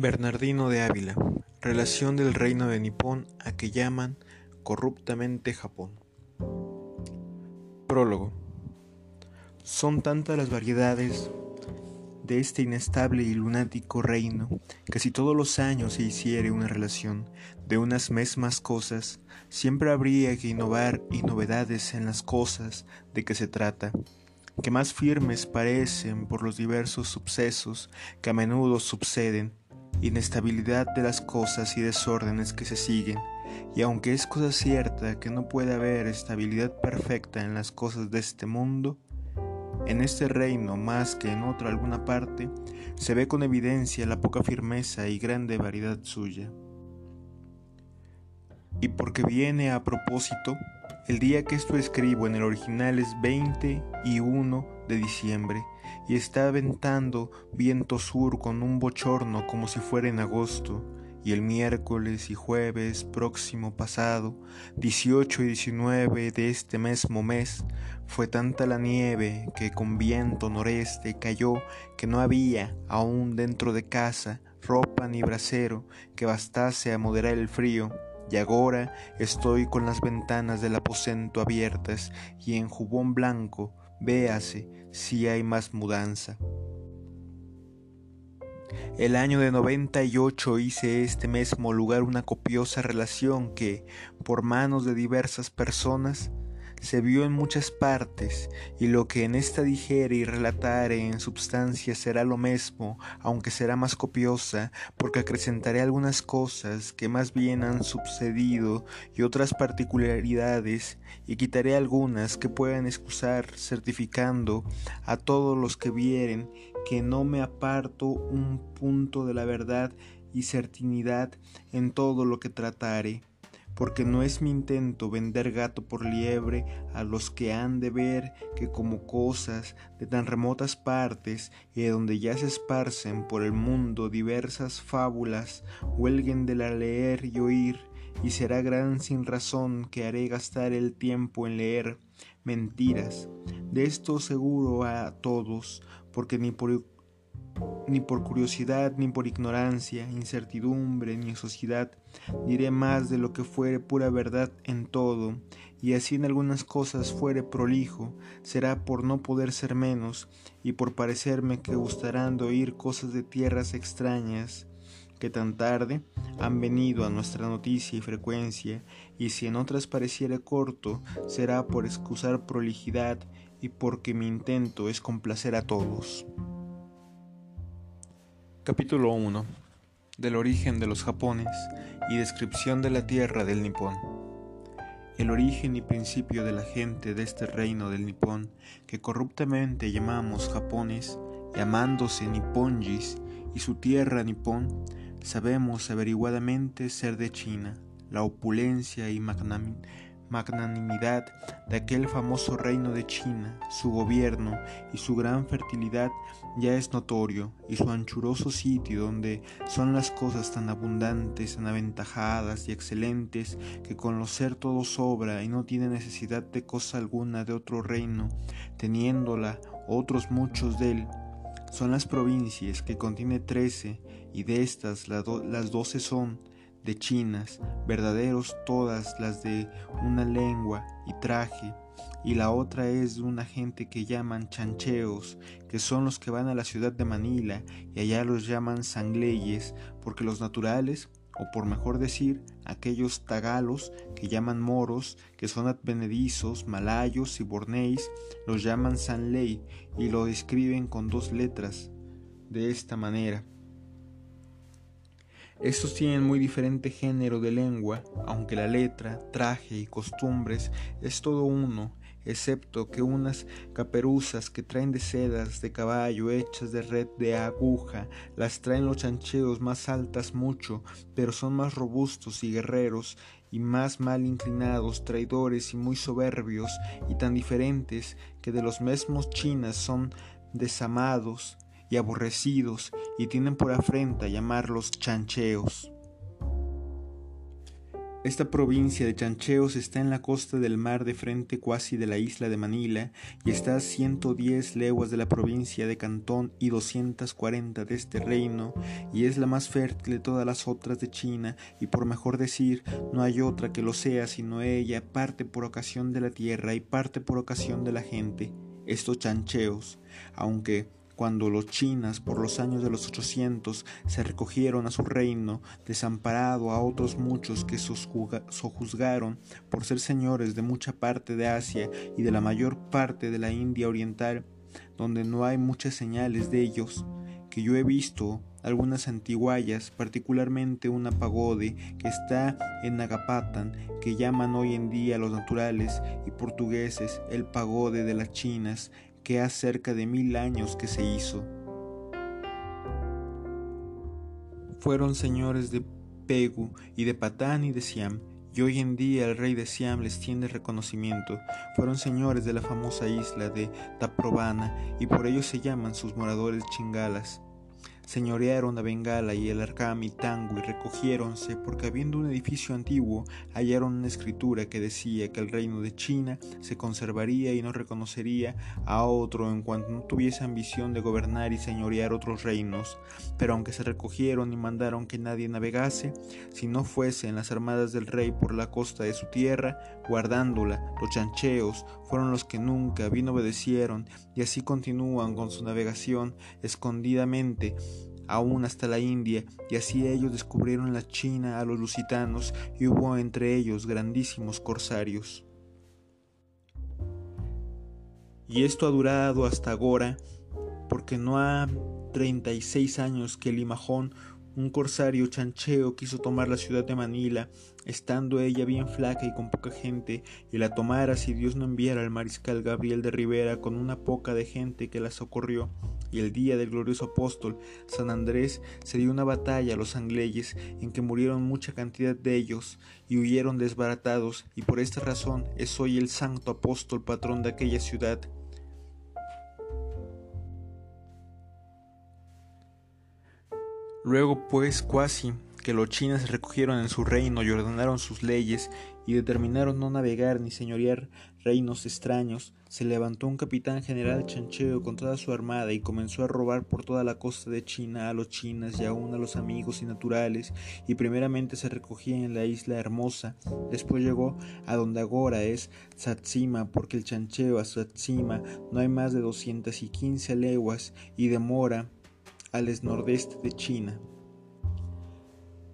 Bernardino de Ávila. Relación del reino de Nippon a que llaman corruptamente Japón. Prólogo. Son tantas las variedades de este inestable y lunático reino que si todos los años se hiciere una relación de unas mismas cosas, siempre habría que innovar y novedades en las cosas de que se trata que más firmes parecen por los diversos sucesos que a menudo suceden, inestabilidad de las cosas y desórdenes que se siguen, y aunque es cosa cierta que no puede haber estabilidad perfecta en las cosas de este mundo, en este reino más que en otra alguna parte, se ve con evidencia la poca firmeza y grande variedad suya. Y porque viene a propósito, el día que esto escribo en el original es 20 y 1 de diciembre y está ventando viento sur con un bochorno como si fuera en agosto y el miércoles y jueves próximo pasado, 18 y 19 de este mismo mes, fue tanta la nieve que con viento noreste cayó que no había, aún dentro de casa, ropa ni brasero que bastase a moderar el frío y agora estoy con las ventanas del aposento abiertas y en jubón blanco véase si hay más mudanza. El año de noventa y ocho hice este mismo lugar una copiosa relación que, por manos de diversas personas, se vio en muchas partes, y lo que en esta dijere y relatare en substancia será lo mismo, aunque será más copiosa, porque acrecentaré algunas cosas que más bien han sucedido y otras particularidades, y quitaré algunas que puedan excusar, certificando a todos los que vieren que no me aparto un punto de la verdad y certinidad en todo lo que tratare porque no es mi intento vender gato por liebre a los que han de ver que como cosas de tan remotas partes y de donde ya se esparcen por el mundo diversas fábulas, huelguen de la leer y oír, y será gran sin razón que haré gastar el tiempo en leer mentiras. De esto seguro a todos, porque ni por ni por curiosidad, ni por ignorancia, incertidumbre, ni sociedad, diré más de lo que fuere pura verdad en todo, y así en algunas cosas fuere prolijo, será por no poder ser menos, y por parecerme que gustarán de oír cosas de tierras extrañas, que tan tarde han venido a nuestra noticia y frecuencia, y si en otras pareciera corto, será por excusar prolijidad y porque mi intento es complacer a todos. Capítulo 1 Del origen de los Japones y descripción de la tierra del Nipón. El origen y principio de la gente de este reino del Nipón, que corruptamente llamamos Japones, llamándose Niponjis, y su tierra Nipón, sabemos averiguadamente ser de China, la opulencia y magnanimidad magnanimidad de aquel famoso reino de China, su gobierno y su gran fertilidad ya es notorio, y su anchuroso sitio donde son las cosas tan abundantes, tan aventajadas y excelentes, que con lo ser todo sobra y no tiene necesidad de cosa alguna de otro reino, teniéndola otros muchos de él, son las provincias que contiene trece, y de estas las doce son de chinas, verdaderos todas las de una lengua y traje, y la otra es de una gente que llaman chancheos, que son los que van a la ciudad de Manila, y allá los llaman sangleyes, porque los naturales, o por mejor decir, aquellos tagalos que llaman moros, que son advenedizos, malayos y bornéis, los llaman sanley y lo describen con dos letras, de esta manera. Estos tienen muy diferente género de lengua, aunque la letra, traje y costumbres es todo uno, excepto que unas caperuzas que traen de sedas de caballo hechas de red de aguja, las traen los chancheos más altas mucho, pero son más robustos y guerreros, y más mal inclinados, traidores y muy soberbios, y tan diferentes que de los mismos chinas son desamados, y aborrecidos y tienen por afrenta llamarlos chancheos. Esta provincia de Chancheos está en la costa del mar de frente cuasi de la isla de Manila y está a 110 leguas de la provincia de Cantón y 240 de este reino y es la más fértil de todas las otras de China y por mejor decir no hay otra que lo sea sino ella parte por ocasión de la tierra y parte por ocasión de la gente, estos Chancheos, aunque cuando los chinas por los años de los 800 se recogieron a su reino, desamparado a otros muchos que sojuzgaron por ser señores de mucha parte de Asia y de la mayor parte de la India oriental, donde no hay muchas señales de ellos, que yo he visto algunas antiguayas, particularmente una pagode que está en Nagapatan, que llaman hoy en día los naturales y portugueses el pagode de las chinas, que hace cerca de mil años que se hizo. Fueron señores de Pegu y de Patán y de Siam, y hoy en día el rey de Siam les tiene reconocimiento. Fueron señores de la famosa isla de Taprobana, y por ello se llaman sus moradores chingalas señorearon a Bengala y el Arcam y Tango y recogiéronse porque habiendo un edificio antiguo hallaron una escritura que decía que el reino de China se conservaría y no reconocería a otro en cuanto no tuviese ambición de gobernar y señorear otros reinos, pero aunque se recogieron y mandaron que nadie navegase, si no fuese en las armadas del rey por la costa de su tierra, guardándola, los chancheos fueron los que nunca bien obedecieron y así continúan con su navegación escondidamente aún hasta la India, y así ellos descubrieron la China a los lusitanos, y hubo entre ellos grandísimos corsarios. Y esto ha durado hasta ahora, porque no ha treinta y seis años que Limajón, un corsario chancheo, quiso tomar la ciudad de Manila, estando ella bien flaca y con poca gente, y la tomara si Dios no enviara al mariscal Gabriel de Rivera con una poca de gente que la socorrió y el día del glorioso apóstol San Andrés se dio una batalla a los angleyes en que murieron mucha cantidad de ellos y huyeron desbaratados y por esta razón es hoy el santo apóstol patrón de aquella ciudad. Luego pues cuasi que los chinas recogieron en su reino y ordenaron sus leyes y determinaron no navegar ni señorear reinos extraños, se levantó un capitán general chancheo con toda su armada y comenzó a robar por toda la costa de China a los chinas y aún a los amigos y naturales, y primeramente se recogía en la isla hermosa, después llegó a donde agora es Satsima, porque el chancheo a Satsima no hay más de doscientas y quince leguas y demora al nordeste de China.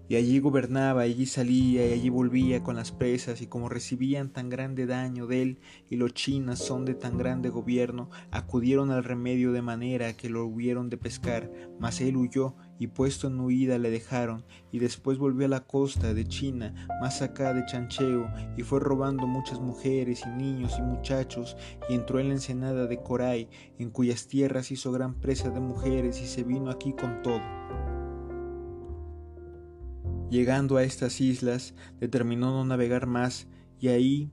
Y allí gobernaba, allí salía y allí volvía con las presas, y como recibían tan grande daño de él, y los chinas son de tan grande gobierno, acudieron al remedio de manera que lo hubieron de pescar, mas él huyó, y puesto en huida le dejaron, y después volvió a la costa de China, más acá de Chancheo, y fue robando muchas mujeres y niños y muchachos, y entró en la ensenada de Coray, en cuyas tierras hizo gran presa de mujeres, y se vino aquí con todo. Llegando a estas islas, determinó no navegar más, y ahí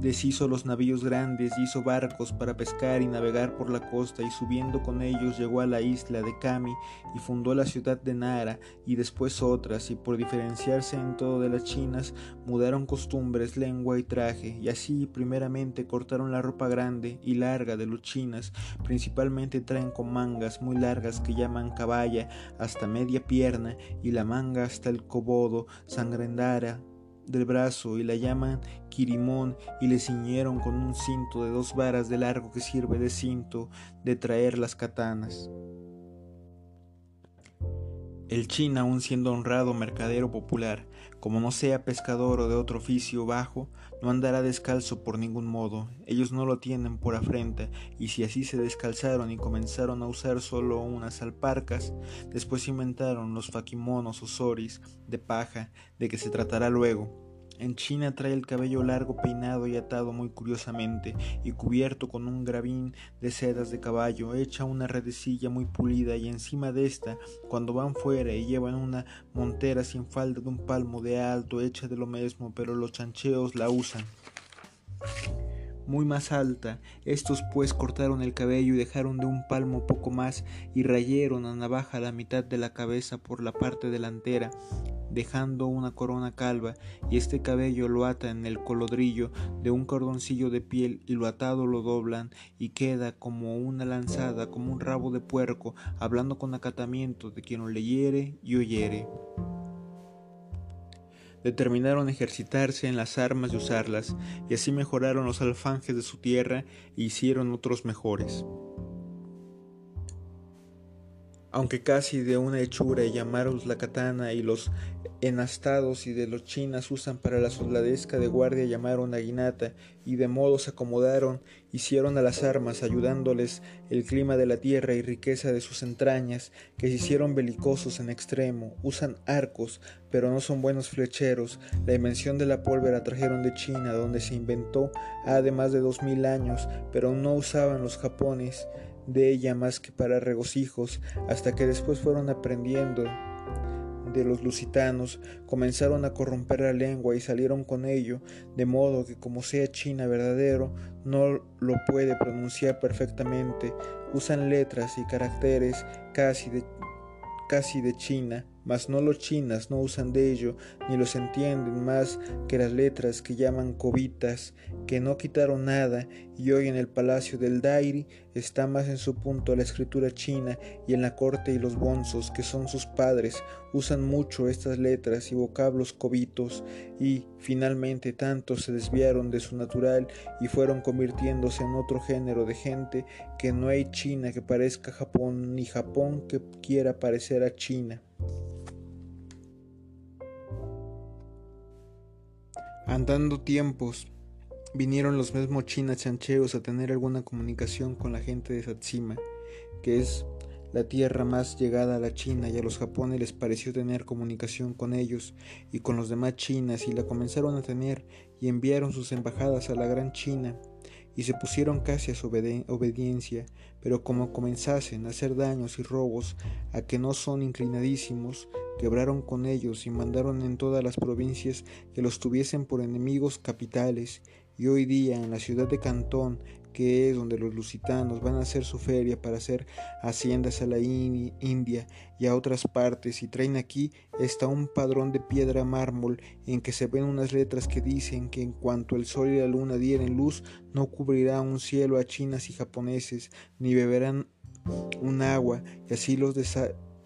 deshizo los navíos grandes, hizo barcos para pescar y navegar por la costa, y subiendo con ellos llegó a la isla de Kami y fundó la ciudad de Nara y después otras, y por diferenciarse en todo de las chinas, mudaron costumbres, lengua y traje, y así primeramente cortaron la ropa grande y larga de los chinas, principalmente traen con mangas muy largas que llaman caballa hasta media pierna y la manga hasta el cobodo, sangrendara del brazo y la llaman Quirimón y le ciñeron con un cinto de dos varas de largo que sirve de cinto de traer las katanas. El China, aun siendo honrado mercadero popular, como no sea pescador o de otro oficio bajo, no andará descalzo por ningún modo. Ellos no lo tienen por afrenta, y si así se descalzaron y comenzaron a usar solo unas alparcas, después inventaron los faquimonos o soris de paja, de que se tratará luego. En China trae el cabello largo peinado y atado muy curiosamente y cubierto con un gravín de sedas de caballo, hecha una redecilla muy pulida y encima de esta, cuando van fuera y llevan una montera sin falda de un palmo de alto hecha de lo mismo, pero los chancheos la usan muy más alta. Estos pues cortaron el cabello y dejaron de un palmo poco más y rayeron a navaja la mitad de la cabeza por la parte delantera dejando una corona calva, y este cabello lo ata en el colodrillo de un cordoncillo de piel, y lo atado lo doblan, y queda como una lanzada, como un rabo de puerco, hablando con acatamiento de quien lo leyere y oyere determinaron ejercitarse en las armas y usarlas, y así mejoraron los alfanjes de su tierra e hicieron otros mejores. Aunque casi de una hechura llamaron la katana y los enastados y de los chinas usan para la soldadesca de guardia llamaron a guinata y de modo se acomodaron, hicieron a las armas, ayudándoles el clima de la tierra y riqueza de sus entrañas, que se hicieron belicosos en extremo, usan arcos, pero no son buenos flecheros, la invención de la pólvora trajeron de China, donde se inventó ha de más de dos mil años, pero no usaban los japones de ella más que para regocijos, hasta que después fueron aprendiendo de los lusitanos comenzaron a corromper la lengua y salieron con ello, de modo que como sea china verdadero, no lo puede pronunciar perfectamente, usan letras y caracteres casi de, casi de china, mas no los chinas no usan de ello, ni los entienden más que las letras que llaman cobitas, que no quitaron nada, y hoy en el palacio del Dairi está más en su punto la escritura china, y en la corte y los bonzos, que son sus padres, usan mucho estas letras y vocablos cobitos, y finalmente tanto se desviaron de su natural y fueron convirtiéndose en otro género de gente, que no hay China que parezca Japón, ni Japón que quiera parecer a China. Andando tiempos, vinieron los mismos chinas chancheos a tener alguna comunicación con la gente de Satsima, que es la tierra más llegada a la China y a los japoneses les pareció tener comunicación con ellos y con los demás chinas y la comenzaron a tener y enviaron sus embajadas a la gran China y se pusieron casi a su obediencia, pero como comenzasen a hacer daños y robos a que no son inclinadísimos, quebraron con ellos y mandaron en todas las provincias que los tuviesen por enemigos capitales, y hoy día en la ciudad de Cantón, que es donde los lusitanos van a hacer su feria para hacer haciendas a la India y a otras partes, y traen aquí está un padrón de piedra mármol en que se ven unas letras que dicen que en cuanto el sol y la luna dieren luz, no cubrirá un cielo a chinas y japoneses, ni beberán un agua, y así los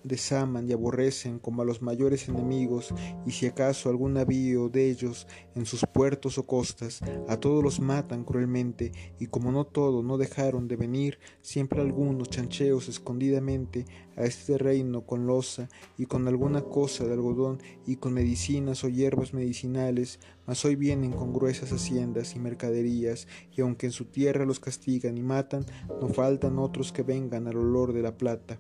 desaman y aborrecen como a los mayores enemigos, y si acaso algún navío de ellos en sus puertos o costas, a todos los matan cruelmente, y como no todos no dejaron de venir, siempre algunos chancheos escondidamente a este reino con losa y con alguna cosa de algodón y con medicinas o hierbas medicinales, mas hoy vienen con gruesas haciendas y mercaderías, y aunque en su tierra los castigan y matan, no faltan otros que vengan al olor de la plata.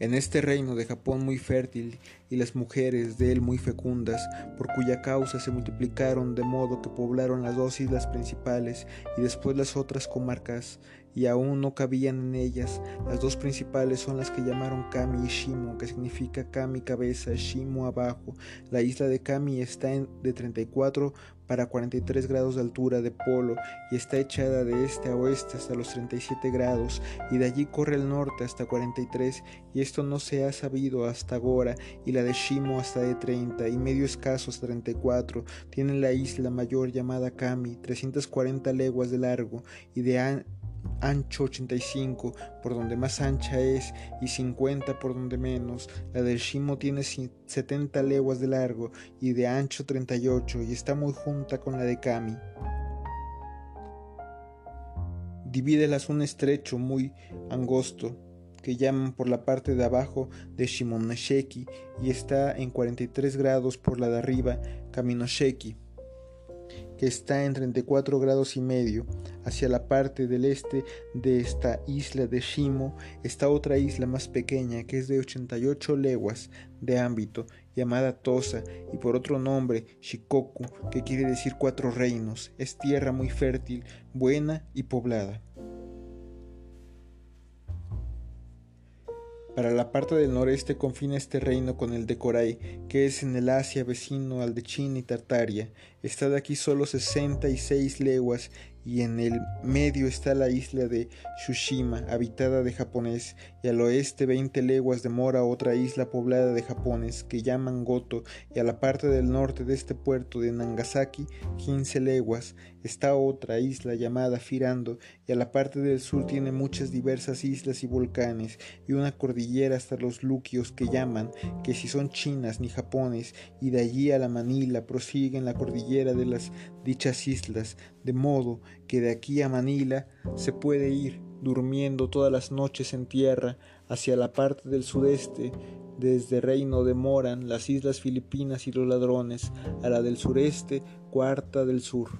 En este reino de Japón muy fértil y las mujeres de él muy fecundas, por cuya causa se multiplicaron de modo que poblaron las dos islas principales y después las otras comarcas, y aún no cabían en ellas. Las dos principales son las que llamaron Kami y Shimo, que significa Kami cabeza, Shimo abajo. La isla de Kami está en, de 34 para 43 grados de altura de polo y está echada de este a oeste hasta los 37 grados y de allí corre al norte hasta 43 y esto no se ha sabido hasta ahora y la de Shimo hasta de 30 y medio escaso hasta 34 tiene la isla mayor llamada Kami 340 leguas de largo y de ancho 85 por donde más ancha es y 50 por donde menos. La del Shimo tiene 70 leguas de largo y de ancho 38 y está muy junta con la de Kami. Divídelas un estrecho muy angosto que llaman por la parte de abajo de Shimonosheki y está en 43 grados por la de arriba Kaminosheki que está en 34 grados y medio. Hacia la parte del este de esta isla de Shimo está otra isla más pequeña que es de 88 leguas de ámbito llamada Tosa y por otro nombre Shikoku que quiere decir cuatro reinos. Es tierra muy fértil, buena y poblada. Para la parte del noreste confina este reino con el de Coray, que es en el Asia vecino al de China y Tartaria. Está de aquí solo 66 leguas y en el medio está la isla de Tsushima, habitada de japonés, y al oeste veinte leguas de mora otra isla poblada de japones, que llaman Goto, y a la parte del norte de este puerto de Nangasaki, quince leguas, está otra isla llamada Firando, y a la parte del sur tiene muchas diversas islas y volcanes, y una cordillera hasta los Luquios que llaman, que si son chinas ni japones, y de allí a la Manila prosiguen la cordillera de las dichas islas, de modo que de aquí a Manila se puede ir durmiendo todas las noches en tierra hacia la parte del sudeste, desde Reino de Moran, las islas Filipinas y los ladrones, a la del sureste, cuarta del sur.